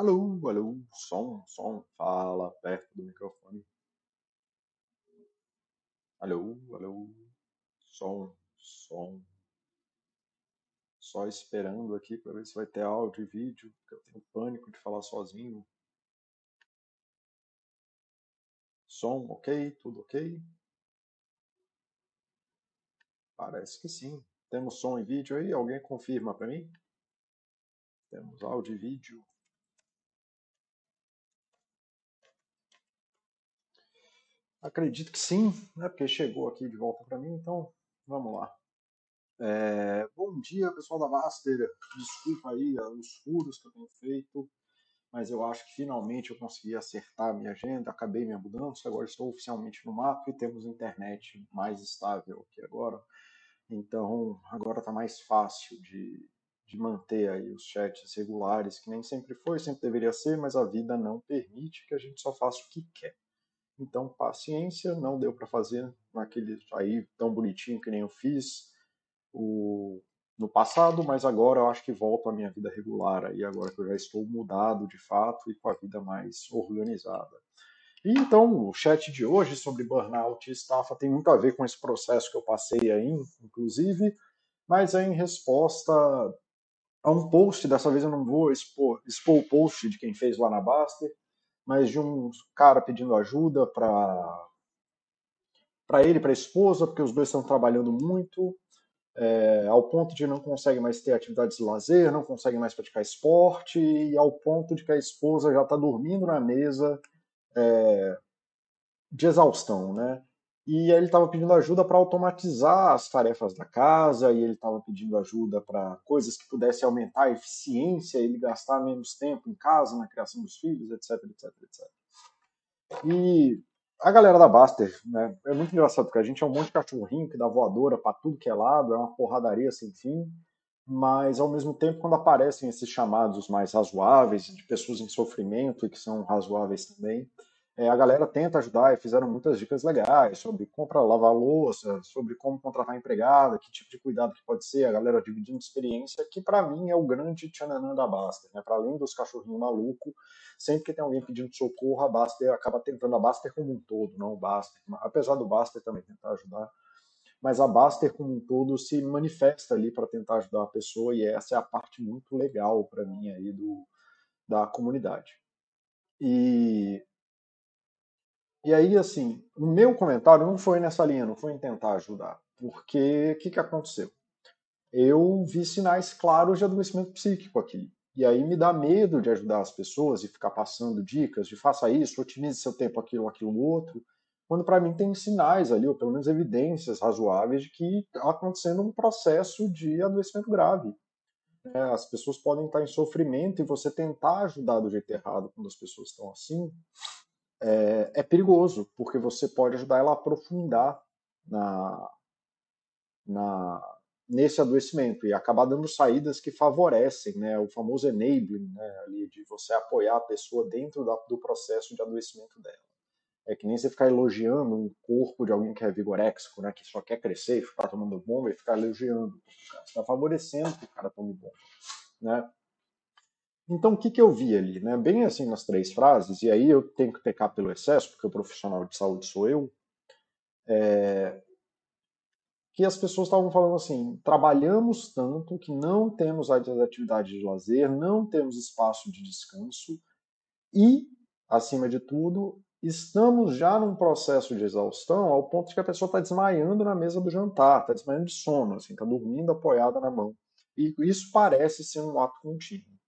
Alô, alô, som, som, fala perto do microfone. Alô, alô, som, som. Só esperando aqui para ver se vai ter áudio e vídeo, porque eu tenho pânico de falar sozinho. Som, ok? Tudo ok? Parece que sim. Temos som e vídeo aí? Alguém confirma para mim? Temos áudio e vídeo. Acredito que sim, né? Porque chegou aqui de volta para mim, então vamos lá. É, bom dia, pessoal da Master. Desculpa aí ah, os furos que eu tenho feito, mas eu acho que finalmente eu consegui acertar a minha agenda, acabei minha mudança, agora estou oficialmente no mapa e temos internet mais estável aqui agora. Então agora está mais fácil de, de manter aí os chats regulares, que nem sempre foi, sempre deveria ser, mas a vida não permite que a gente só faça o que quer. Então, paciência, não deu para fazer naquele aí tão bonitinho que nem eu fiz o, no passado, mas agora eu acho que volto à minha vida regular aí, agora que eu já estou mudado de fato e com a vida mais organizada. E então, o chat de hoje sobre burnout e estafa tem muito a ver com esse processo que eu passei aí, inclusive, mas é em resposta a um post, dessa vez eu não vou expor, expor o post de quem fez lá na Baster, mas de um cara pedindo ajuda para para ele, para a esposa, porque os dois estão trabalhando muito, é, ao ponto de não conseguem mais ter atividades de lazer, não conseguem mais praticar esporte, e ao ponto de que a esposa já está dormindo na mesa é, de exaustão, né? E ele estava pedindo ajuda para automatizar as tarefas da casa, e ele estava pedindo ajuda para coisas que pudessem aumentar a eficiência, ele gastar menos tempo em casa, na criação dos filhos, etc, etc, etc. E a galera da Baster, né, é muito engraçado, porque a gente é um monte de cachorrinho que dá voadora para tudo que é lado, é uma porradaria sem fim, mas ao mesmo tempo, quando aparecem esses chamados mais razoáveis, de pessoas em sofrimento e que são razoáveis também, é, a galera tenta ajudar e fizeram muitas dicas legais sobre compra, lavar louça, sobre como contratar empregada, que tipo de cuidado que pode ser, a galera dividindo experiência, que para mim é o grande tchananã da Baster, né? Para além dos cachorrinhos malucos, sempre que tem alguém pedindo socorro, a Baster acaba tentando a Baster como um todo, não o Baster, apesar do Baster também tentar ajudar, mas a Baster como um todo se manifesta ali para tentar ajudar a pessoa e essa é a parte muito legal para mim aí do da comunidade. E e aí, assim, o meu comentário não foi nessa linha, não foi em tentar ajudar. Porque o que, que aconteceu? Eu vi sinais claros de adoecimento psíquico aqui. E aí me dá medo de ajudar as pessoas e ficar passando dicas de faça isso, otimize seu tempo aquilo, aquilo, outro, quando para mim tem sinais ali, ou pelo menos evidências razoáveis de que está acontecendo um processo de adoecimento grave. É, as pessoas podem estar em sofrimento e você tentar ajudar do jeito errado quando as pessoas estão assim, é, é perigoso, porque você pode ajudar ela a aprofundar na, na, nesse adoecimento e acabar dando saídas que favorecem né, o famoso enabling, né, ali, de você apoiar a pessoa dentro da, do processo de adoecimento dela. É que nem você ficar elogiando um corpo de alguém que é vigoréxico, né, que só quer crescer ficar tomando bomba e ficar elogiando. Você está favorecendo que o cara tome bomba. Né? Então, o que, que eu vi ali? Né? Bem assim nas três frases, e aí eu tenho que pecar pelo excesso, porque o profissional de saúde sou eu, é, que as pessoas estavam falando assim: trabalhamos tanto que não temos atividade de lazer, não temos espaço de descanso e, acima de tudo, estamos já num processo de exaustão ao ponto de que a pessoa está desmaiando na mesa do jantar, está desmaiando de sono, está assim, tá dormindo apoiada na mão. E isso parece ser um ato contínuo.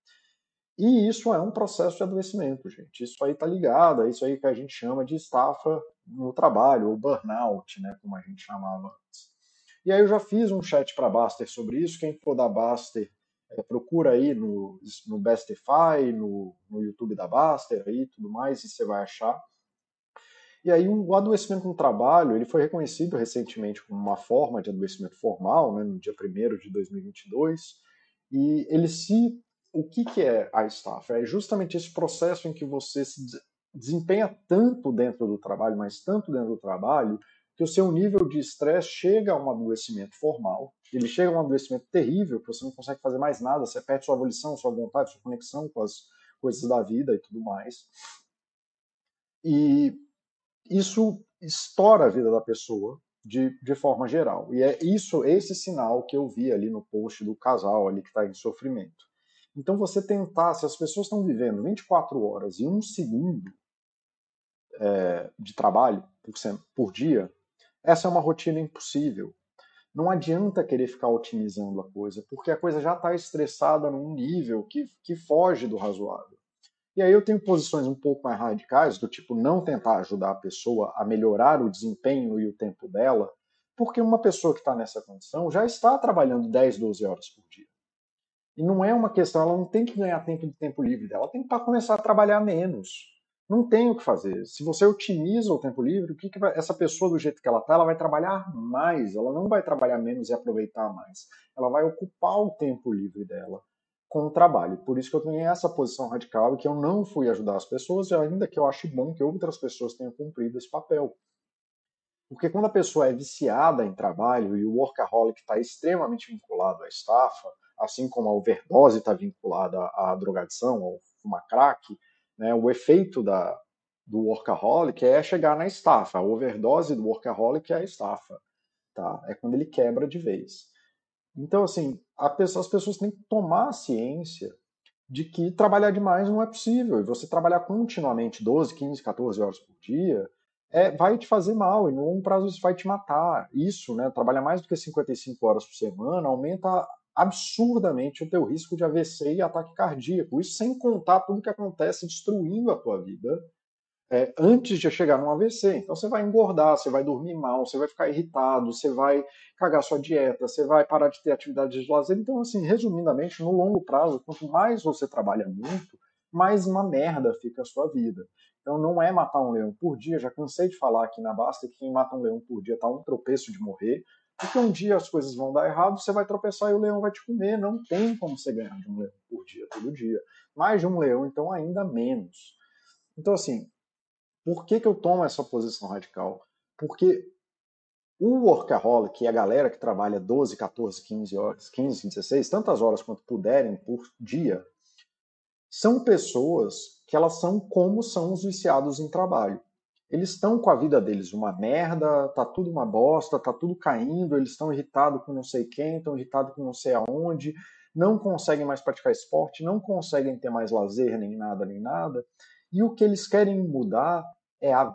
E isso é um processo de adoecimento, gente. Isso aí está ligado, é isso aí que a gente chama de estafa no trabalho, ou burnout, né, como a gente chamava antes. E aí eu já fiz um chat para Baster sobre isso. Quem for da Baster, é, procura aí no, no Bestify, no, no YouTube da Baster aí tudo mais, e você vai achar. E aí o adoecimento no trabalho, ele foi reconhecido recentemente como uma forma de adoecimento formal, né, no dia 1 de 2022, e ele se o que, que é a estafa? É justamente esse processo em que você se desempenha tanto dentro do trabalho, mas tanto dentro do trabalho, que o seu nível de estresse chega a um adoecimento formal, ele chega a um adoecimento terrível, que você não consegue fazer mais nada, você perde sua volição, sua vontade, sua conexão com as, coisas da vida e tudo mais. E isso estoura a vida da pessoa de, de forma geral. E é isso, esse sinal que eu vi ali no post do casal ali que está em sofrimento. Então você tentar, se as pessoas estão vivendo 24 horas e um segundo é, de trabalho por, por dia, essa é uma rotina impossível. Não adianta querer ficar otimizando a coisa, porque a coisa já está estressada num nível que, que foge do razoável. E aí eu tenho posições um pouco mais radicais, do tipo não tentar ajudar a pessoa a melhorar o desempenho e o tempo dela, porque uma pessoa que está nessa condição já está trabalhando 10, 12 horas por dia. E não é uma questão, ela não tem que ganhar tempo de tempo livre dela, ela tem que começar a trabalhar menos. Não tem o que fazer. Se você otimiza o tempo livre, o que, que vai, essa pessoa do jeito que ela está, ela vai trabalhar mais. Ela não vai trabalhar menos e aproveitar mais. Ela vai ocupar o tempo livre dela com o trabalho. Por isso que eu tenho essa posição radical e que eu não fui ajudar as pessoas, ainda que eu ache bom que outras pessoas tenham cumprido esse papel. Porque quando a pessoa é viciada em trabalho e o workaholic está extremamente vinculado à estafa, assim como a overdose está vinculada à drogadição, ao fumar crack, né? O efeito da, do workaholic é chegar na estafa. A overdose do workaholic é a estafa. Tá? É quando ele quebra de vez. Então, assim, pessoa, as pessoas têm que tomar ciência de que trabalhar demais não é possível. E você trabalhar continuamente 12, 15, 14 horas por dia é, vai te fazer mal e no longo prazo isso vai te matar. Isso, né, trabalhar mais do que 55 horas por semana aumenta absurdamente o teu risco de AVC e ataque cardíaco. Isso sem contar tudo que acontece destruindo a tua vida é, antes de chegar num AVC. Então você vai engordar, você vai dormir mal, você vai ficar irritado, você vai cagar sua dieta, você vai parar de ter atividades de lazer. Então, assim, resumidamente, no longo prazo, quanto mais você trabalha muito, mais uma merda fica a sua vida. Então não é matar um leão por dia, já cansei de falar aqui na Basta que quem mata um leão por dia está um tropeço de morrer. Porque um dia as coisas vão dar errado, você vai tropeçar e o leão vai te comer. Não tem como você ganhar de um leão por dia, todo dia. Mais de um leão, então, ainda menos. Então, assim, por que, que eu tomo essa posição radical? Porque o workaholic, a galera que trabalha 12, 14, 15 horas, 15, 16, tantas horas quanto puderem por dia, são pessoas que elas são como são os viciados em trabalho eles estão com a vida deles uma merda, tá tudo uma bosta, tá tudo caindo, eles estão irritados com não sei quem, estão irritados com não sei aonde, não conseguem mais praticar esporte, não conseguem ter mais lazer, nem nada, nem nada. E o que eles querem mudar é a,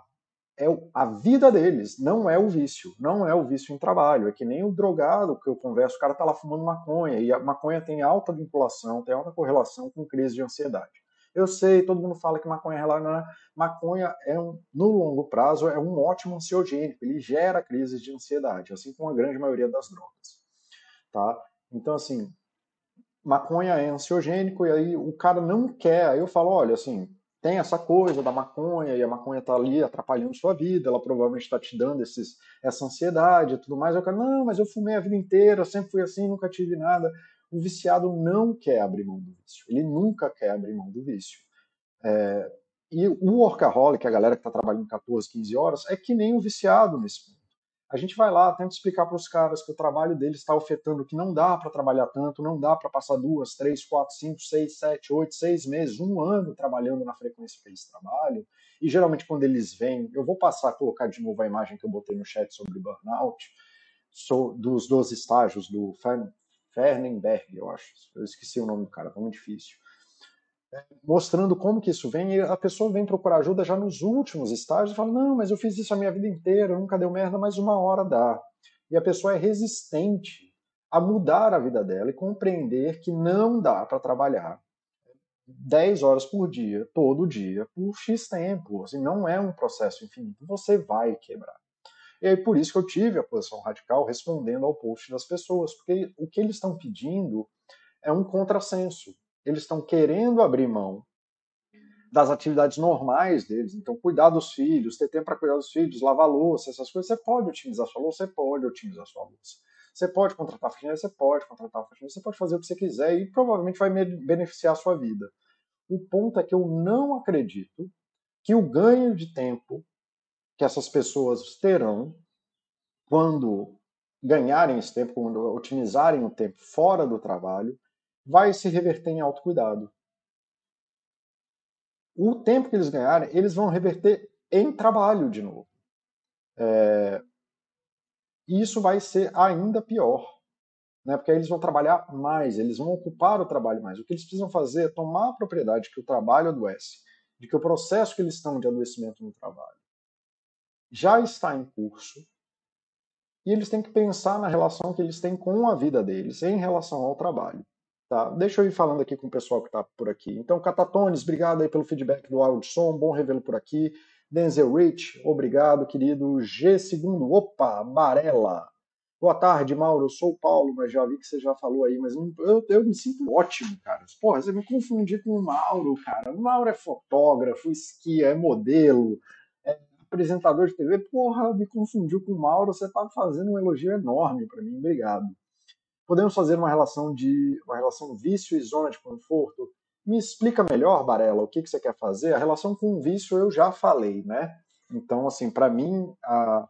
é a vida deles, não é o vício, não é o vício em trabalho. É que nem o drogado que eu converso, o cara tá lá fumando maconha, e a maconha tem alta vinculação, tem alta correlação com crise de ansiedade. Eu sei, todo mundo fala que maconha é relacionada. Maconha é um, no longo prazo é um ótimo ansiogênico, ele gera crises de ansiedade, assim como a grande maioria das drogas. Tá? Então, assim, maconha é ansiogênico e aí o cara não quer. Aí eu falo, olha, assim, tem essa coisa da maconha e a maconha está ali atrapalhando sua vida, ela provavelmente está te dando esses, essa ansiedade e tudo mais. Eu quero, não, mas eu fumei a vida inteira, sempre fui assim, nunca tive nada o viciado não quer abrir mão do vício. Ele nunca quer abrir mão do vício. É, e o workaholic, a galera que está trabalhando 14, 15 horas, é que nem o viciado nesse ponto. A gente vai lá, tenta explicar para os caras que o trabalho deles está afetando, que não dá para trabalhar tanto, não dá para passar duas, três, quatro, cinco, seis, sete, oito, seis meses, um ano trabalhando na frequência que eles trabalham. E geralmente quando eles vêm, eu vou passar a colocar de novo a imagem que eu botei no chat sobre burnout, dos 12 estágios do Fernenberg, eu acho. Eu esqueci o nome do cara, muito difícil. É, mostrando como que isso vem, e a pessoa vem procurar ajuda já nos últimos estágios e fala: Não, mas eu fiz isso a minha vida inteira, nunca deu merda, mas uma hora dá. E a pessoa é resistente a mudar a vida dela e compreender que não dá para trabalhar 10 horas por dia, todo dia, por X tempo. Assim, não é um processo infinito, você vai quebrar. E aí por isso que eu tive a posição radical respondendo ao post das pessoas, porque o que eles estão pedindo é um contrassenso. Eles estão querendo abrir mão das atividades normais deles, então cuidar dos filhos, ter tempo para cuidar dos filhos, lavar louça, essas coisas, você pode otimizar sua louça, você pode otimizar sua louça. Você pode contratar faxineiro, você pode contratar faxineiro, você pode fazer o que você quiser e provavelmente vai beneficiar a sua vida. O ponto é que eu não acredito que o ganho de tempo que essas pessoas terão quando ganharem esse tempo, quando otimizarem o tempo fora do trabalho, vai se reverter em autocuidado. o tempo que eles ganharem, eles vão reverter em trabalho de novo. É, e isso vai ser ainda pior, né? porque aí eles vão trabalhar mais, eles vão ocupar o trabalho mais. O que eles precisam fazer é tomar a propriedade que o trabalho adoece, de que o processo que eles estão de adoecimento no trabalho já está em curso, e eles têm que pensar na relação que eles têm com a vida deles em relação ao trabalho. Tá? Deixa eu ir falando aqui com o pessoal que está por aqui. Então, Catatones, obrigado aí pelo feedback do áudio bom revê-lo por aqui. Denzel Rich, obrigado, querido. G segundo, opa, Barela. Boa tarde, Mauro. Eu sou o Paulo, mas já vi que você já falou aí, mas eu, eu me sinto ótimo, cara. Porra, você me confundiu com o Mauro, cara. O Mauro é fotógrafo, esquia, é modelo, apresentador de TV. Porra, me confundiu com o Mauro. Você tá fazendo um elogio enorme para mim. Obrigado. Podemos fazer uma relação de uma relação vício e zona de conforto? Me explica melhor, Barela, o que, que você quer fazer? A relação com o vício eu já falei, né? Então, assim, para mim, a,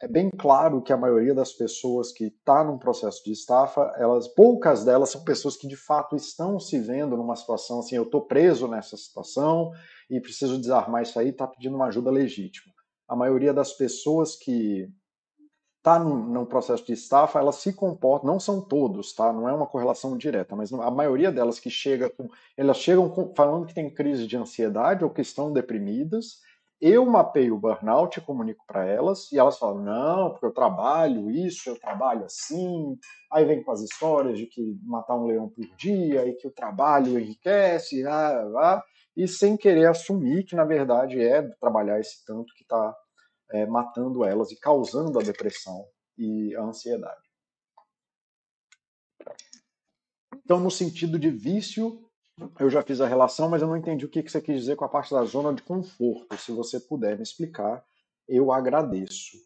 é bem claro que a maioria das pessoas que está num processo de estafa, elas, poucas delas são pessoas que de fato estão se vendo numa situação assim, eu estou preso nessa situação e preciso desarmar isso aí, está pedindo uma ajuda legítima. A maioria das pessoas que está num, processo de estafa, elas se comportam, não são todos, tá? Não é uma correlação direta, mas a maioria delas que chega com, elas chegam com, falando que tem crise de ansiedade ou que estão deprimidas. Eu mapeio o burnout, comunico para elas e elas falam: "Não, porque eu trabalho isso, eu trabalho assim". Aí vem com as histórias de que matar um leão por dia e que o trabalho enriquece, ah, ah, e sem querer assumir que na verdade é trabalhar esse tanto que está é, matando elas e causando a depressão e a ansiedade. Então, no sentido de vício, eu já fiz a relação, mas eu não entendi o que você quis dizer com a parte da zona de conforto. Se você puder me explicar, eu agradeço.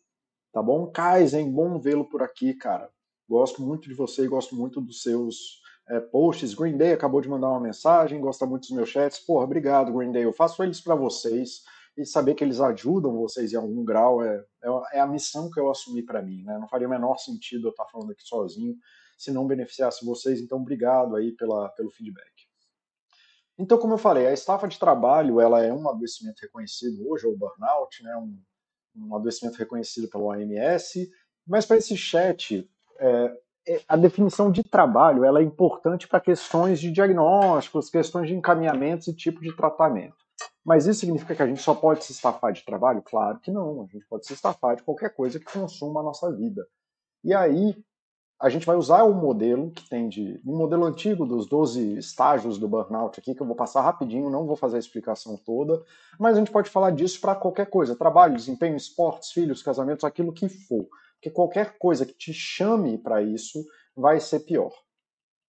Tá bom? Kaizen, bom vê-lo por aqui, cara. Gosto muito de você e gosto muito dos seus é, posts. Green Day acabou de mandar uma mensagem, gosta muito dos meus chats. Porra, obrigado, Green Day. Eu faço eles para vocês e saber que eles ajudam vocês em algum grau é, é, é a missão que eu assumi para mim. Né? Não faria o menor sentido eu estar falando aqui sozinho se não beneficiasse vocês. Então, obrigado aí pela, pelo feedback. Então, como eu falei, a estafa de trabalho ela é um adoecimento reconhecido hoje, ou burnout, né? um, um adoecimento reconhecido pela OMS, mas para esse chat, é, é, a definição de trabalho ela é importante para questões de diagnósticos, questões de encaminhamentos e tipo de tratamento. Mas isso significa que a gente só pode se estafar de trabalho? Claro que não. A gente pode se estafar de qualquer coisa que consuma a nossa vida. E aí, a gente vai usar o modelo que tem de. um modelo antigo dos 12 estágios do burnout aqui, que eu vou passar rapidinho, não vou fazer a explicação toda, mas a gente pode falar disso para qualquer coisa: trabalho, desempenho, esportes, filhos, casamentos, aquilo que for. Porque qualquer coisa que te chame para isso vai ser pior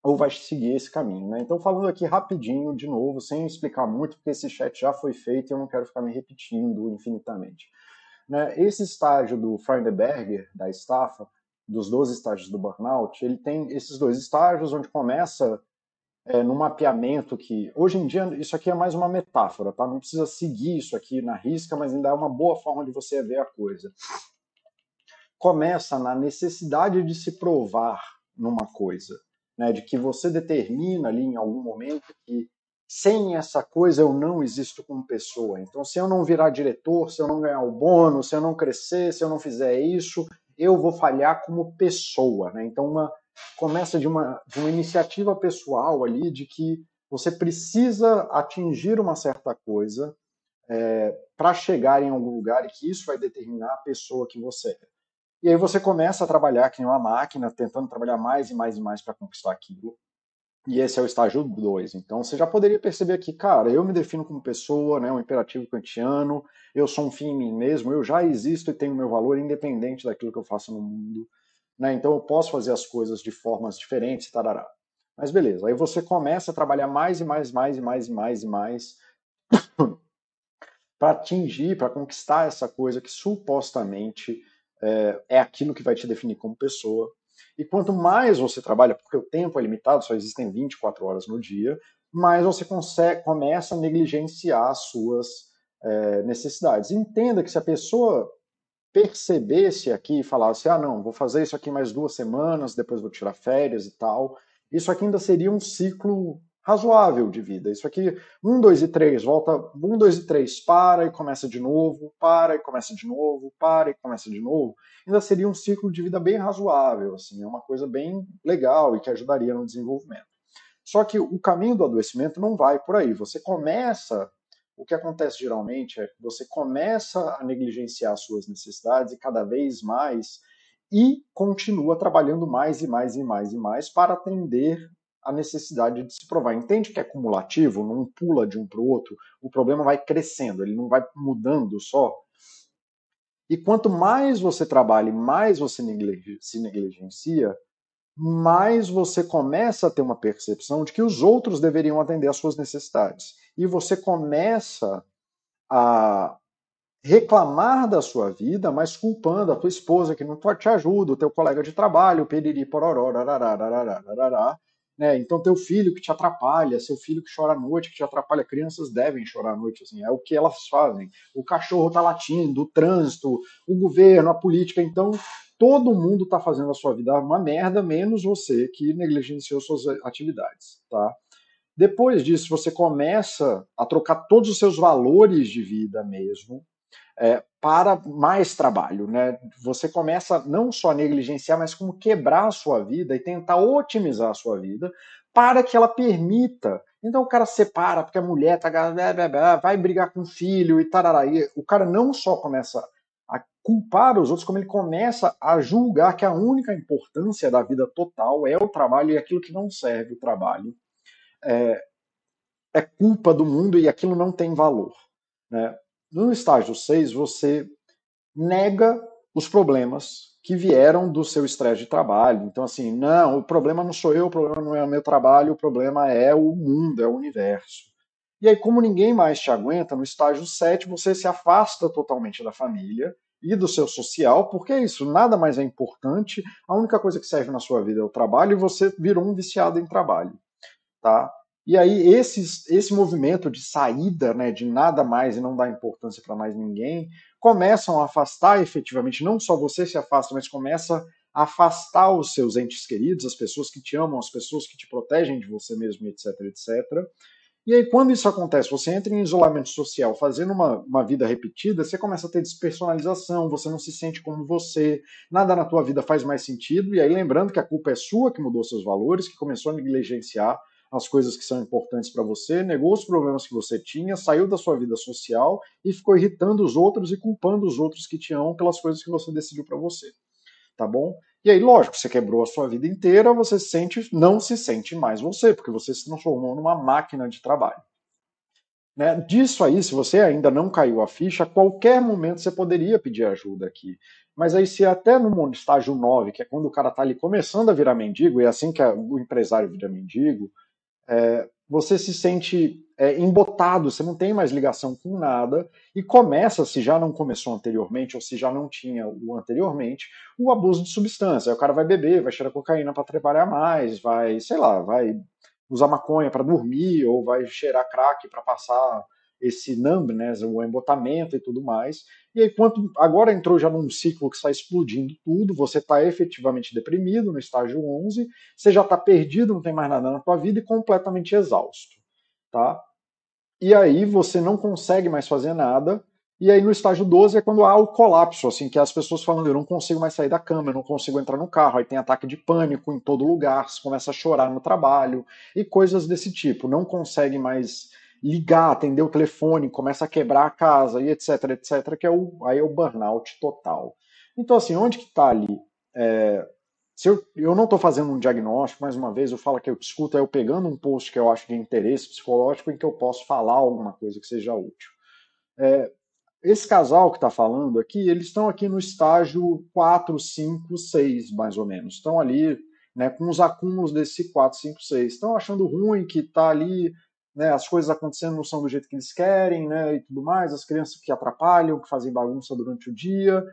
ou vai seguir esse caminho. Né? Então, falando aqui rapidinho, de novo, sem explicar muito, porque esse chat já foi feito e eu não quero ficar me repetindo infinitamente. Né? Esse estágio do Freudenberger, da estafa, dos 12 estágios do burnout, ele tem esses dois estágios, onde começa é, no mapeamento que, hoje em dia, isso aqui é mais uma metáfora, tá? não precisa seguir isso aqui na risca, mas ainda é uma boa forma de você ver a coisa. Começa na necessidade de se provar numa coisa né, de que você determina ali em algum momento que sem essa coisa eu não existo como pessoa. Então, se eu não virar diretor, se eu não ganhar o bônus, se eu não crescer, se eu não fizer isso, eu vou falhar como pessoa. Né? Então, uma, começa de uma, de uma iniciativa pessoal ali de que você precisa atingir uma certa coisa é, para chegar em algum lugar e que isso vai determinar a pessoa que você é. E aí você começa a trabalhar que nem uma máquina, tentando trabalhar mais e mais e mais para conquistar aquilo. E esse é o estágio 2. Então você já poderia perceber aqui, cara, eu me defino como pessoa, né, um imperativo kantiano, eu sou um fim em mim mesmo, eu já existo e tenho meu valor independente daquilo que eu faço no mundo. Né, então eu posso fazer as coisas de formas diferentes, tarará. Mas beleza, aí você começa a trabalhar mais e mais, mais e mais e mais e mais para atingir, para conquistar essa coisa que supostamente é, é aquilo que vai te definir como pessoa. E quanto mais você trabalha, porque o tempo é limitado, só existem 24 horas no dia, mais você consegue, começa a negligenciar as suas é, necessidades. Entenda que se a pessoa percebesse aqui e falasse, ah, não, vou fazer isso aqui mais duas semanas, depois vou tirar férias e tal, isso aqui ainda seria um ciclo razoável de vida. Isso aqui, um, dois e três, volta, um, dois e três, para e começa de novo, para e começa de novo, para e começa de novo, ainda seria um ciclo de vida bem razoável, assim, é uma coisa bem legal e que ajudaria no desenvolvimento. Só que o caminho do adoecimento não vai por aí. Você começa, o que acontece geralmente é que você começa a negligenciar suas necessidades e cada vez mais e continua trabalhando mais e mais e mais e mais para atender a necessidade de se provar. Entende que é cumulativo, não pula de um para o outro, o problema vai crescendo, ele não vai mudando só. E quanto mais você trabalha mais você se negligencia, mais você começa a ter uma percepção de que os outros deveriam atender às suas necessidades. E você começa a reclamar da sua vida, mas culpando a tua esposa que não te ajuda, o teu colega de trabalho, periri, pororó, rarará, né? Então, teu filho que te atrapalha, seu filho que chora à noite, que te atrapalha, crianças devem chorar à noite, assim, é o que elas fazem. O cachorro está latindo, o trânsito, o governo, a política. Então, todo mundo está fazendo a sua vida uma merda, menos você que negligenciou suas atividades, tá? Depois disso, você começa a trocar todos os seus valores de vida mesmo é, para mais trabalho. Né? Você começa não só a negligenciar, mas como quebrar a sua vida e tentar otimizar a sua vida para que ela permita. Então o cara separa porque a mulher tá, vai brigar com o filho e tarará. E o cara não só começa a culpar os outros, como ele começa a julgar que a única importância da vida total é o trabalho e aquilo que não serve o trabalho é, é culpa do mundo e aquilo não tem valor. Né? No estágio 6, você nega os problemas que vieram do seu estresse de trabalho. Então, assim, não, o problema não sou eu, o problema não é o meu trabalho, o problema é o mundo, é o universo. E aí, como ninguém mais te aguenta, no estágio 7, você se afasta totalmente da família e do seu social, porque é isso, nada mais é importante, a única coisa que serve na sua vida é o trabalho e você virou um viciado em trabalho. Tá? E aí esse, esse movimento de saída, né, de nada mais e não dar importância para mais ninguém, começam a afastar efetivamente, não só você se afasta, mas começa a afastar os seus entes queridos, as pessoas que te amam, as pessoas que te protegem de você mesmo, etc, etc. E aí, quando isso acontece, você entra em isolamento social, fazendo uma, uma vida repetida, você começa a ter despersonalização, você não se sente como você, nada na tua vida faz mais sentido, e aí lembrando que a culpa é sua que mudou seus valores, que começou a negligenciar as coisas que são importantes para você, negou os problemas que você tinha, saiu da sua vida social e ficou irritando os outros e culpando os outros que te amam pelas coisas que você decidiu para você. Tá bom? E aí, lógico, você quebrou a sua vida inteira, você sente, não se sente mais você, porque você se transformou numa máquina de trabalho. Né? Disso aí, se você ainda não caiu a ficha, a qualquer momento você poderia pedir ajuda aqui. Mas aí, se até no estágio 9, que é quando o cara está ali começando a virar mendigo, e é assim que o empresário vira mendigo, é, você se sente é, embotado, você não tem mais ligação com nada, e começa, se já não começou anteriormente, ou se já não tinha o anteriormente, o abuso de substância. Aí o cara vai beber, vai cheirar cocaína para trabalhar mais, vai, sei lá, vai usar maconha para dormir, ou vai cheirar crack para passar esse numbness, o embotamento e tudo mais. E aí, quanto agora entrou já num ciclo que está explodindo tudo, você está efetivamente deprimido no estágio 11, você já está perdido, não tem mais nada na tua vida e completamente exausto, tá? E aí você não consegue mais fazer nada. E aí no estágio 12 é quando há o colapso, assim, que as pessoas falando, eu não consigo mais sair da cama, eu não consigo entrar no carro, aí tem ataque de pânico em todo lugar, você começa a chorar no trabalho e coisas desse tipo, não consegue mais ligar, atender o telefone, começa a quebrar a casa e etc, etc, que é o, aí é o burnout total. Então, assim, onde que está ali? É, se eu, eu não estou fazendo um diagnóstico, mais uma vez, eu falo que eu escuto, é eu pegando um post que eu acho de interesse psicológico em que eu posso falar alguma coisa que seja útil. É, esse casal que está falando aqui, eles estão aqui no estágio 4, 5, 6, mais ou menos. Estão ali né, com os acúmulos desse 4, 5, 6. Estão achando ruim que está ali né, as coisas acontecendo não são do jeito que eles querem, né, e tudo mais, as crianças que atrapalham, que fazem bagunça durante o dia,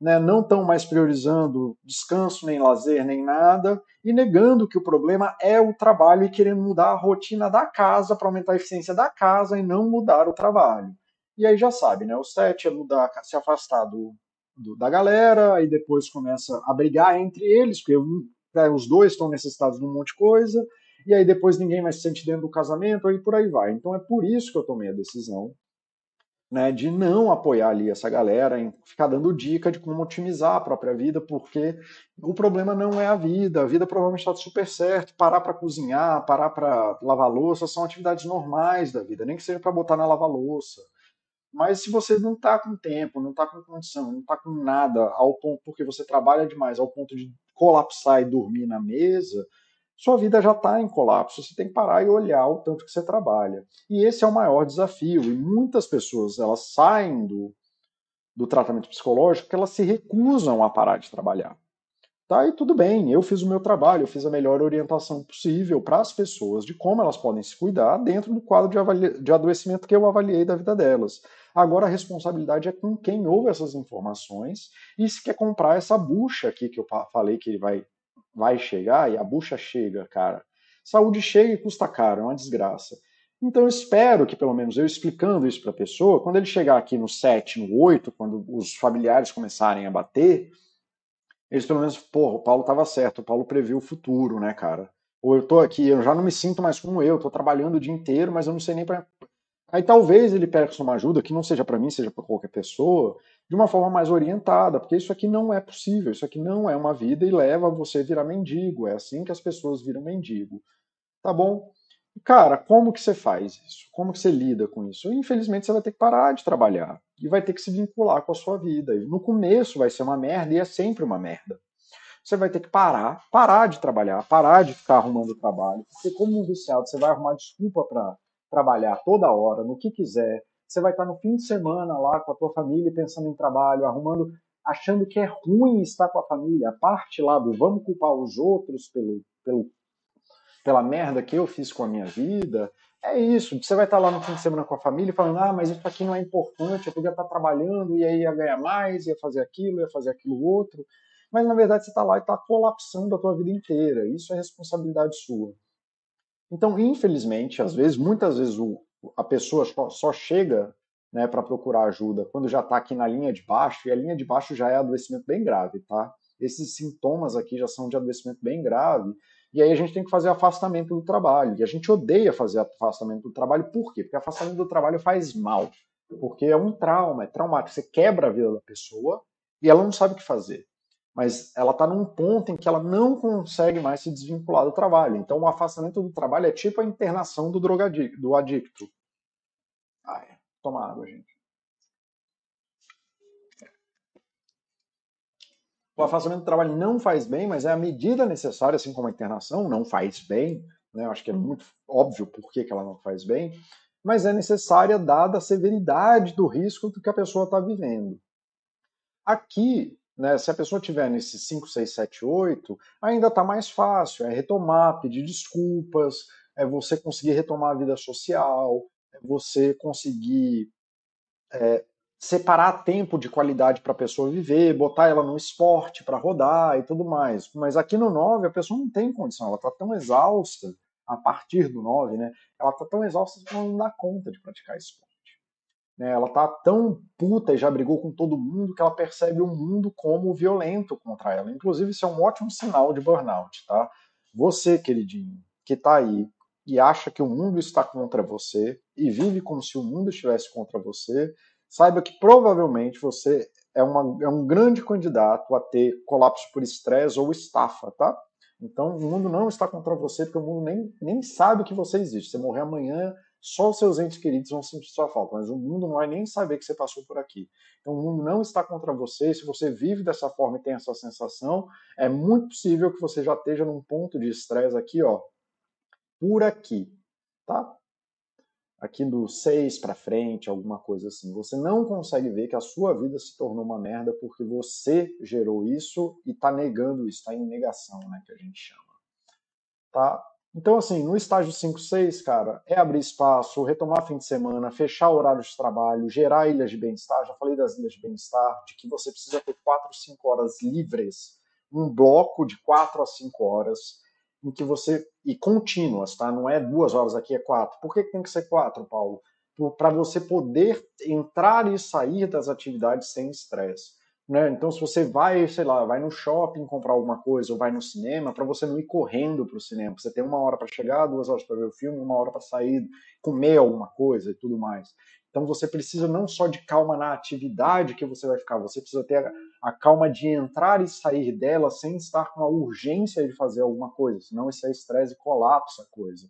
né, não estão mais priorizando descanso, nem lazer, nem nada, e negando que o problema é o trabalho e querendo mudar a rotina da casa para aumentar a eficiência da casa e não mudar o trabalho. E aí já sabe, né, o sete é mudar, se afastar do, do da galera, e depois começa a brigar entre eles, porque né, os dois estão necessitados de um monte de coisa, e aí depois ninguém mais se sente dentro do casamento, e por aí vai. Então é por isso que eu tomei a decisão né, de não apoiar ali essa galera, em ficar dando dica de como otimizar a própria vida, porque o problema não é a vida, a vida provavelmente está super certo, parar para cozinhar, parar para lavar louça, são atividades normais da vida, nem que seja para botar na lava louça. Mas se você não está com tempo, não está com condição, não está com nada, ao ponto porque você trabalha demais, ao ponto de colapsar e dormir na mesa, sua vida já está em colapso. Você tem que parar e olhar o tanto que você trabalha. E esse é o maior desafio. E muitas pessoas elas saem do, do tratamento psicológico porque elas se recusam a parar de trabalhar. Tá, e tudo bem, eu fiz o meu trabalho, eu fiz a melhor orientação possível para as pessoas de como elas podem se cuidar dentro do quadro de, de adoecimento que eu avaliei da vida delas. Agora a responsabilidade é com quem ouve essas informações e se quer comprar essa bucha aqui que eu falei que ele vai vai chegar e a bucha chega, cara. Saúde chega e custa caro, é uma desgraça. Então eu espero que, pelo menos eu explicando isso para a pessoa, quando ele chegar aqui no 7, no 8, quando os familiares começarem a bater, eles pelo menos, porra, o Paulo estava certo, o Paulo previu o futuro, né, cara? Ou eu tô aqui, eu já não me sinto mais como eu, tô trabalhando o dia inteiro, mas eu não sei nem para Aí talvez ele peça uma ajuda que não seja para mim, seja para qualquer pessoa, de uma forma mais orientada, porque isso aqui não é possível, isso aqui não é uma vida e leva você a virar mendigo. É assim que as pessoas viram mendigo. Tá bom? Cara, como que você faz isso? Como que você lida com isso? Infelizmente você vai ter que parar de trabalhar e vai ter que se vincular com a sua vida. E no começo vai ser uma merda e é sempre uma merda. Você vai ter que parar, parar de trabalhar, parar de ficar arrumando trabalho, porque como um viciado você vai arrumar desculpa para trabalhar toda hora, no que quiser, você vai estar no fim de semana lá com a tua família pensando em trabalho, arrumando, achando que é ruim estar com a família. A parte lá do vamos culpar os outros pelo, pelo, pela merda que eu fiz com a minha vida. É isso. Você vai estar lá no fim de semana com a família falando, ah, mas isso aqui não é importante, eu podia estar trabalhando e aí ia ganhar mais, ia fazer aquilo, ia fazer aquilo outro. Mas na verdade você está lá e está colapsando a tua vida inteira. Isso é responsabilidade sua. Então, infelizmente, às vezes, muitas vezes o, a pessoa só chega né, para procurar ajuda quando já está aqui na linha de baixo, e a linha de baixo já é adoecimento bem grave, tá? Esses sintomas aqui já são de adoecimento bem grave, e aí a gente tem que fazer afastamento do trabalho. E a gente odeia fazer afastamento do trabalho, por quê? Porque afastamento do trabalho faz mal. Porque é um trauma, é traumático. Você quebra a vida da pessoa e ela não sabe o que fazer mas ela está num ponto em que ela não consegue mais se desvincular do trabalho. Então, o afastamento do trabalho é tipo a internação do drogadicto, do adicto. Ai, toma água, gente. O afastamento do trabalho não faz bem, mas é a medida necessária, assim como a internação não faz bem. Né? Eu acho que é muito óbvio por que, que ela não faz bem, mas é necessária dada a severidade do risco que a pessoa está vivendo. Aqui, né? Se a pessoa tiver nesses 5, 6, 7, 8, ainda está mais fácil. É retomar, pedir desculpas, é você conseguir retomar a vida social, é você conseguir é, separar tempo de qualidade para a pessoa viver, botar ela no esporte para rodar e tudo mais. Mas aqui no 9 a pessoa não tem condição, ela está tão exausta a partir do 9, né? Ela está tão exausta que ela não dá conta de praticar esporte. Né? Ela tá tão puta e já brigou com todo mundo que ela percebe o mundo como violento contra ela. Inclusive, isso é um ótimo sinal de burnout, tá? Você, queridinho, que tá aí e acha que o mundo está contra você e vive como se o mundo estivesse contra você, saiba que provavelmente você é, uma, é um grande candidato a ter colapso por estresse ou estafa, tá? Então, o mundo não está contra você, porque o mundo nem, nem sabe que você existe. Você morrer amanhã, só os seus entes queridos vão sentir sua falta, mas o mundo não vai nem saber que você passou por aqui. Então o mundo não está contra você. Se você vive dessa forma e tem essa sensação, é muito possível que você já esteja num ponto de estresse aqui, ó, por aqui, tá? Aqui do 6 para frente, alguma coisa assim. Você não consegue ver que a sua vida se tornou uma merda porque você gerou isso e está negando isso, está em negação, né, que a gente chama. Tá? Então, assim, no estágio 5, 6, cara, é abrir espaço, retomar fim de semana, fechar horários de trabalho, gerar ilhas de bem-estar. Já falei das ilhas de bem-estar, de que você precisa ter 4, 5 horas livres, um bloco de 4 a 5 horas, em que você. e contínuas, tá? Não é duas horas aqui, é quatro. Por que tem que ser quatro, Paulo? Para você poder entrar e sair das atividades sem estresse. Né? Então, se você vai, sei lá, vai no shopping comprar alguma coisa ou vai no cinema, para você não ir correndo para o cinema. Você tem uma hora para chegar, duas horas para ver o filme, uma hora para sair, comer alguma coisa e tudo mais. Então, você precisa não só de calma na atividade que você vai ficar, você precisa ter a calma de entrar e sair dela sem estar com a urgência de fazer alguma coisa, senão isso é estresse e colapsa a coisa.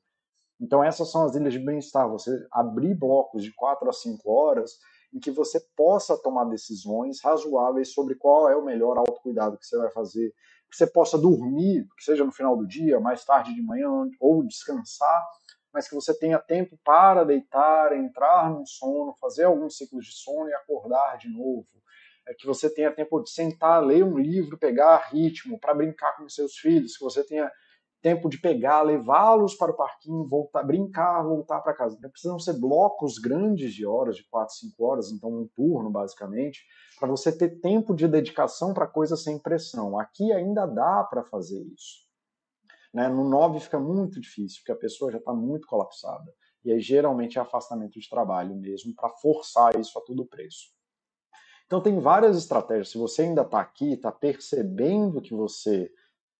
Então, essas são as ilhas de bem-estar. Você abrir blocos de quatro a cinco horas em que você possa tomar decisões razoáveis sobre qual é o melhor autocuidado que você vai fazer, que você possa dormir, que seja no final do dia, mais tarde de manhã, ou descansar, mas que você tenha tempo para deitar, entrar no sono, fazer alguns ciclos de sono e acordar de novo. É que você tenha tempo de sentar, ler um livro, pegar ritmo, para brincar com seus filhos, que você tenha tempo de pegar, levá-los para o parquinho, voltar, brincar, voltar para casa. Então, precisam ser blocos grandes de horas, de 4, 5 horas, então um turno, basicamente, para você ter tempo de dedicação para coisas sem pressão. Aqui ainda dá para fazer isso. Né? No 9 fica muito difícil, porque a pessoa já está muito colapsada. E aí, geralmente, é afastamento de trabalho mesmo, para forçar isso a todo preço. Então, tem várias estratégias. Se você ainda está aqui, está percebendo que você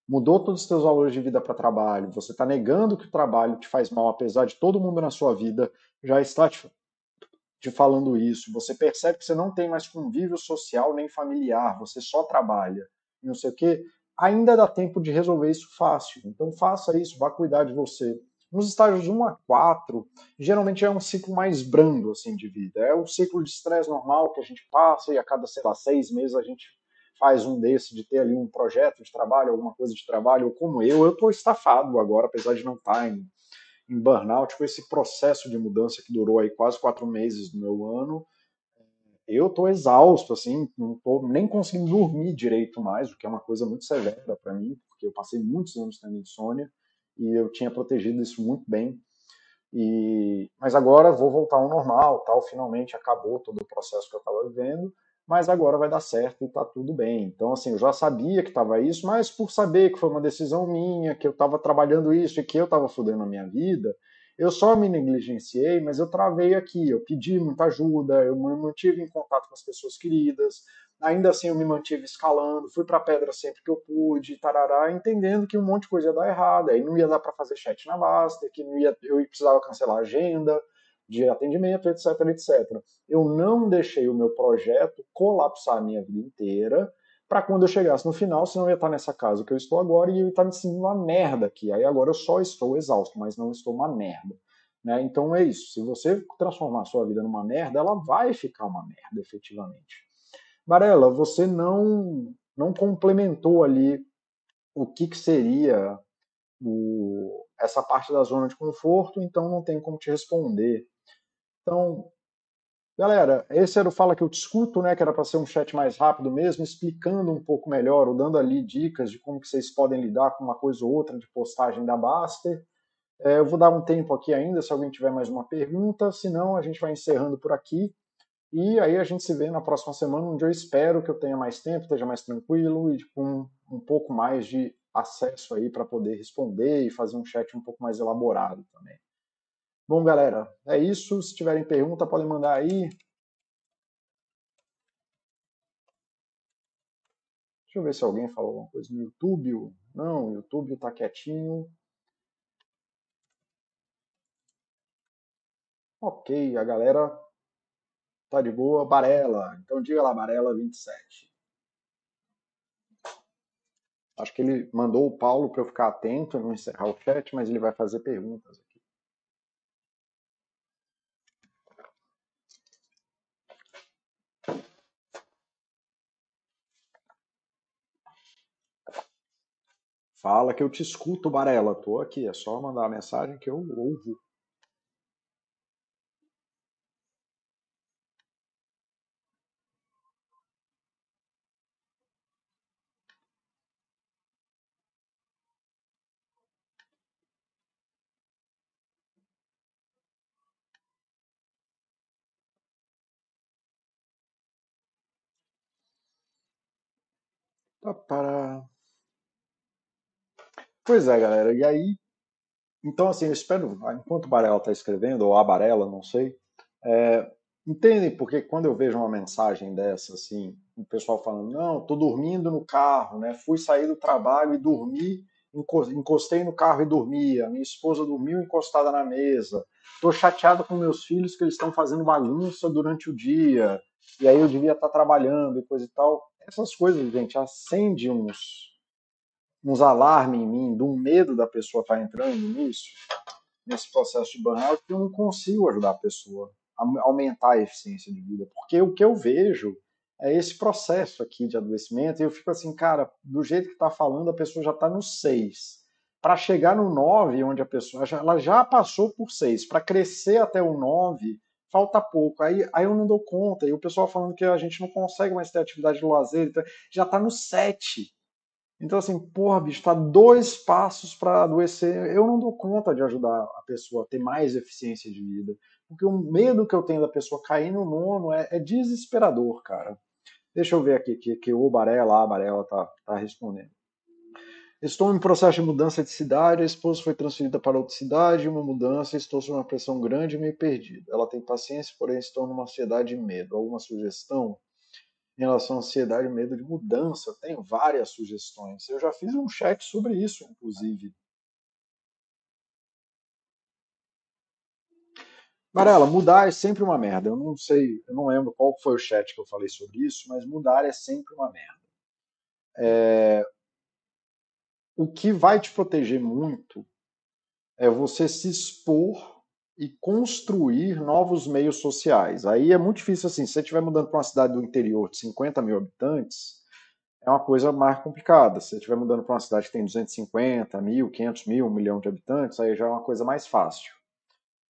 mudou todos os seus valores de vida para trabalho, você está negando que o trabalho te faz mal, apesar de todo mundo na sua vida já está te, te falando isso, você percebe que você não tem mais convívio social nem familiar, você só trabalha, não sei o quê, ainda dá tempo de resolver isso fácil. Então faça isso, vá cuidar de você. Nos estágios 1 a 4, geralmente é um ciclo mais brando assim de vida. É o ciclo de estresse normal que a gente passa e a cada, sei lá, seis meses a gente faz um desse de ter ali um projeto de trabalho, alguma coisa de trabalho, ou como eu, eu estou estafado agora, apesar de não estar em, em burnout, com esse processo de mudança que durou aí quase quatro meses do meu ano, eu estou exausto, assim, não estou nem conseguindo dormir direito mais, o que é uma coisa muito severa para mim, porque eu passei muitos anos tendo insônia e eu tinha protegido isso muito bem. E, mas agora vou voltar ao normal, tal. Finalmente acabou todo o processo que eu estava vivendo mas agora vai dar certo e está tudo bem. Então, assim, eu já sabia que estava isso, mas por saber que foi uma decisão minha, que eu estava trabalhando isso e que eu estava fudendo a minha vida, eu só me negligenciei, mas eu travei aqui, eu pedi muita ajuda, eu me mantive em contato com as pessoas queridas, ainda assim eu me mantive escalando, fui para pedra sempre que eu pude, tarará, entendendo que um monte de coisa ia dar errado, aí não ia dar para fazer chat na Basta, que não ia, eu precisava cancelar a agenda, de atendimento, etc, etc. Eu não deixei o meu projeto colapsar a minha vida inteira para quando eu chegasse no final, senão eu ia estar nessa casa que eu estou agora e eu ia estar me sentindo uma merda aqui. Aí agora eu só estou exausto, mas não estou uma merda. Né? Então é isso. Se você transformar a sua vida numa merda, ela vai ficar uma merda, efetivamente. Varela, você não, não complementou ali o que, que seria o, essa parte da zona de conforto, então não tem como te responder. Então, galera, esse era o Fala que eu te escuto, né? Que era para ser um chat mais rápido mesmo, explicando um pouco melhor, ou dando ali dicas de como que vocês podem lidar com uma coisa ou outra de postagem da Baster. É, eu vou dar um tempo aqui ainda, se alguém tiver mais uma pergunta, senão a gente vai encerrando por aqui. E aí a gente se vê na próxima semana, onde eu espero que eu tenha mais tempo, esteja mais tranquilo e com um pouco mais de acesso aí para poder responder e fazer um chat um pouco mais elaborado também. Bom, galera, é isso. Se tiverem pergunta, podem mandar aí. Deixa eu ver se alguém falou alguma coisa no YouTube. Não, o YouTube está quietinho. Ok, a galera tá de boa. Barela. Então diga lá, Barela 27. Acho que ele mandou o Paulo para eu ficar atento não encerrar o chat, mas ele vai fazer perguntas. Fala que eu te escuto, Barela. Tô aqui, é só mandar a mensagem que eu ouvo. Para Pois é, galera. E aí, então assim, eu espero, enquanto o Barela está escrevendo, ou a Barela, não sei, é, entendem porque quando eu vejo uma mensagem dessa, assim, o pessoal falando, não, tô dormindo no carro, né? Fui sair do trabalho e dormi, encostei no carro e dormi. A minha esposa dormiu encostada na mesa. Tô chateado com meus filhos que eles estão fazendo bagunça durante o dia. E aí eu devia estar trabalhando e coisa e tal. Essas coisas, gente, acende uns, uns alarmes em mim, do medo da pessoa estar entrando nisso, nesse processo de burnout, que eu não consigo ajudar a pessoa a aumentar a eficiência de vida. Porque o que eu vejo é esse processo aqui de adoecimento, e eu fico assim, cara, do jeito que está falando, a pessoa já está no 6. Para chegar no 9, onde a pessoa ela já passou por 6, para crescer até o 9, falta pouco. Aí, aí eu não dou conta. E o pessoal falando que a gente não consegue mais ter atividade de lazer, então, já está no 7. Então, assim, porra, bicho, tá dois passos para adoecer. Eu não dou conta de ajudar a pessoa a ter mais eficiência de vida. Porque o medo que eu tenho da pessoa cair no nono é, é desesperador, cara. Deixa eu ver aqui que, que o Barela, a Barela tá, tá respondendo. Estou em processo de mudança de cidade, a esposa foi transferida para outra cidade, uma mudança, estou sob uma pressão grande e meio perdido. Ela tem paciência, porém estou numa ansiedade e medo. Alguma sugestão? Em relação à ansiedade e medo de mudança, tenho várias sugestões. Eu já fiz um chat sobre isso, inclusive. Varela, mudar é sempre uma merda. Eu não sei, eu não lembro qual foi o chat que eu falei sobre isso, mas mudar é sempre uma merda. É... O que vai te proteger muito é você se expor e construir novos meios sociais. Aí é muito difícil assim, se você estiver mudando para uma cidade do interior de 50 mil habitantes, é uma coisa mais complicada. Se você estiver mudando para uma cidade que tem 250 mil, 500 mil, um milhão de habitantes, aí já é uma coisa mais fácil.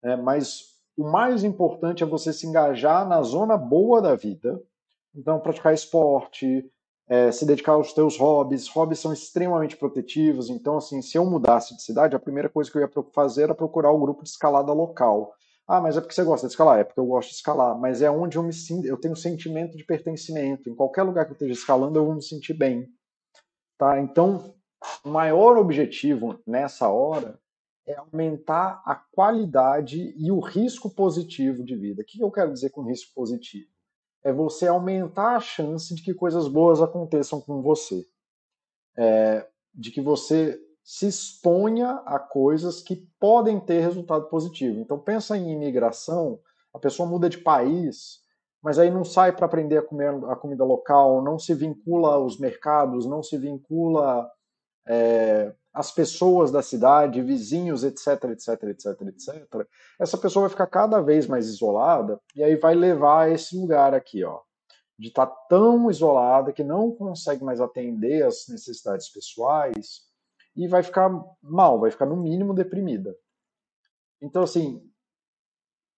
É, mas o mais importante é você se engajar na zona boa da vida. Então, praticar esporte, é, se dedicar aos teus hobbies. Hobbies são extremamente protetivos. Então, assim, se eu mudasse de cidade, a primeira coisa que eu ia fazer era procurar o grupo de escalada local. Ah, mas é porque você gosta de escalar? É porque eu gosto de escalar. Mas é onde eu me sinto, eu tenho um sentimento de pertencimento. Em qualquer lugar que eu esteja escalando, eu vou me sentir bem. Tá? Então, o maior objetivo nessa hora é aumentar a qualidade e o risco positivo de vida. O que eu quero dizer com risco positivo? É você aumentar a chance de que coisas boas aconteçam com você. É, de que você se exponha a coisas que podem ter resultado positivo. Então pensa em imigração, a pessoa muda de país, mas aí não sai para aprender a comer a comida local, não se vincula aos mercados, não se vincula é, as pessoas da cidade, vizinhos, etc, etc, etc, etc, essa pessoa vai ficar cada vez mais isolada e aí vai levar a esse lugar aqui, ó, de estar tá tão isolada que não consegue mais atender as necessidades pessoais e vai ficar mal, vai ficar no mínimo deprimida. Então, assim,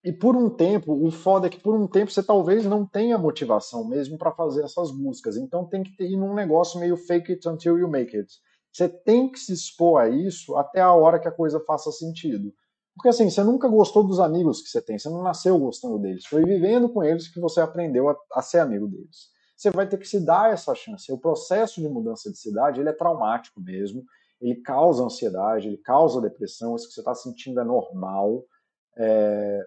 e por um tempo, o foda é que por um tempo você talvez não tenha motivação mesmo para fazer essas buscas. Então tem que ir num negócio meio fake it until you make it. Você tem que se expor a isso até a hora que a coisa faça sentido. Porque assim, você nunca gostou dos amigos que você tem, você não nasceu gostando deles. Foi vivendo com eles que você aprendeu a, a ser amigo deles. Você vai ter que se dar essa chance. O processo de mudança de cidade ele é traumático mesmo. Ele causa ansiedade, ele causa depressão. Isso que você está sentindo é normal. É...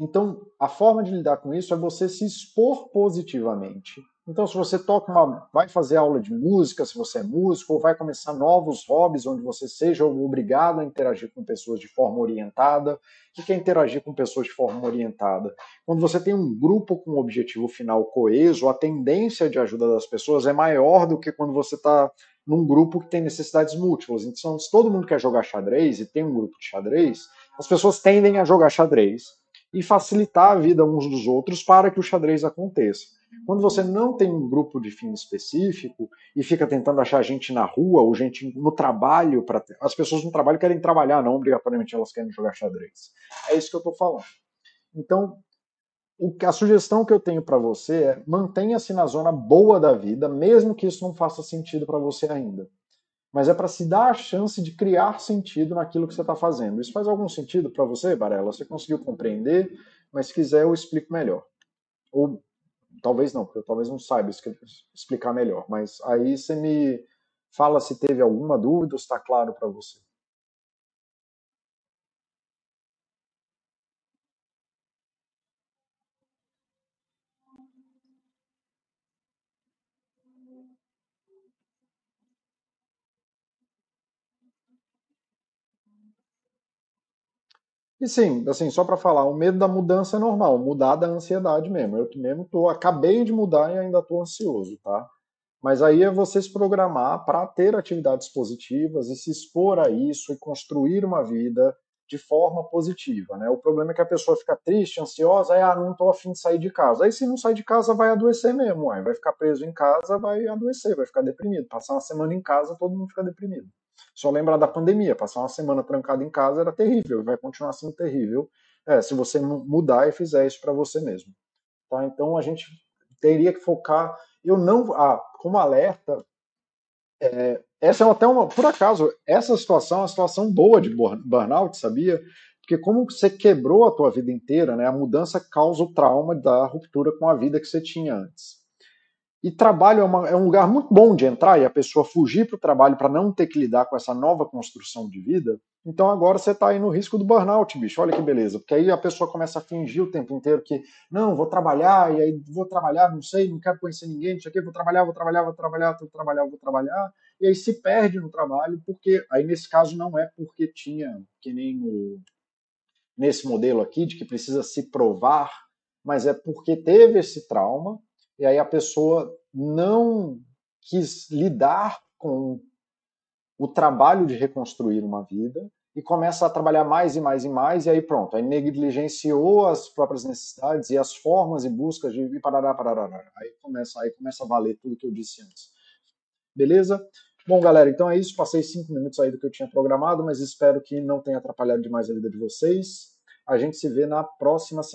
Então, a forma de lidar com isso é você se expor positivamente então, se você toca uma, vai fazer aula de música, se você é músico, ou vai começar novos hobbies onde você seja obrigado a interagir com pessoas de forma orientada. O que é interagir com pessoas de forma orientada? Quando você tem um grupo com um objetivo final coeso, a tendência de ajuda das pessoas é maior do que quando você está num grupo que tem necessidades múltiplas. Então, se todo mundo quer jogar xadrez e tem um grupo de xadrez, as pessoas tendem a jogar xadrez e facilitar a vida uns dos outros para que o xadrez aconteça. Quando você não tem um grupo de fim específico e fica tentando achar gente na rua ou gente no trabalho, para as pessoas no trabalho querem trabalhar, não obrigatoriamente elas querem jogar xadrez. É isso que eu estou falando. Então, a sugestão que eu tenho para você é mantenha-se na zona boa da vida, mesmo que isso não faça sentido para você ainda. Mas é para se dar a chance de criar sentido naquilo que você está fazendo. Isso faz algum sentido para você, Barela? Você conseguiu compreender? Mas se quiser, eu explico melhor. Ou Talvez não, porque eu talvez não saiba explicar melhor. Mas aí você me fala se teve alguma dúvida ou está claro para você. E sim, assim, só para falar, o medo da mudança é normal, mudar da ansiedade mesmo. Eu mesmo tô, acabei de mudar e ainda estou ansioso, tá? Mas aí é você se programar para ter atividades positivas e se expor a isso e construir uma vida de forma positiva, né? O problema é que a pessoa fica triste, ansiosa, aí, ah, não estou afim de sair de casa. Aí se não sair de casa, vai adoecer mesmo, aí vai ficar preso em casa, vai adoecer, vai ficar deprimido. Passar uma semana em casa, todo mundo fica deprimido. Só lembrar da pandemia, passar uma semana trancado em casa era terrível, vai continuar sendo terrível é, se você mudar e fizer isso para você mesmo. Tá? Então a gente teria que focar. Eu não, ah, como alerta, é, essa é até uma, por acaso, essa situação é uma situação boa de burnout, sabia? Porque como você quebrou a tua vida inteira, né, a mudança causa o trauma da ruptura com a vida que você tinha antes. E trabalho é, uma, é um lugar muito bom de entrar e a pessoa fugir para o trabalho para não ter que lidar com essa nova construção de vida. Então agora você está aí no risco do burnout, bicho. Olha que beleza. Porque aí a pessoa começa a fingir o tempo inteiro que, não, vou trabalhar, e aí vou trabalhar, não sei, não quero conhecer ninguém, não sei o quê, vou trabalhar, vou trabalhar, vou trabalhar, vou trabalhar, vou trabalhar. E aí se perde no trabalho, porque aí nesse caso não é porque tinha, que nem nesse modelo aqui, de que precisa se provar, mas é porque teve esse trauma e aí a pessoa não quis lidar com o trabalho de reconstruir uma vida e começa a trabalhar mais e mais e mais, e aí pronto, aí negligenciou as próprias necessidades e as formas e buscas de parará, parará, aí começa, aí começa a valer tudo que eu disse antes. Beleza? Bom, galera, então é isso. Passei cinco minutos aí do que eu tinha programado, mas espero que não tenha atrapalhado demais a vida de vocês. A gente se vê na próxima semana.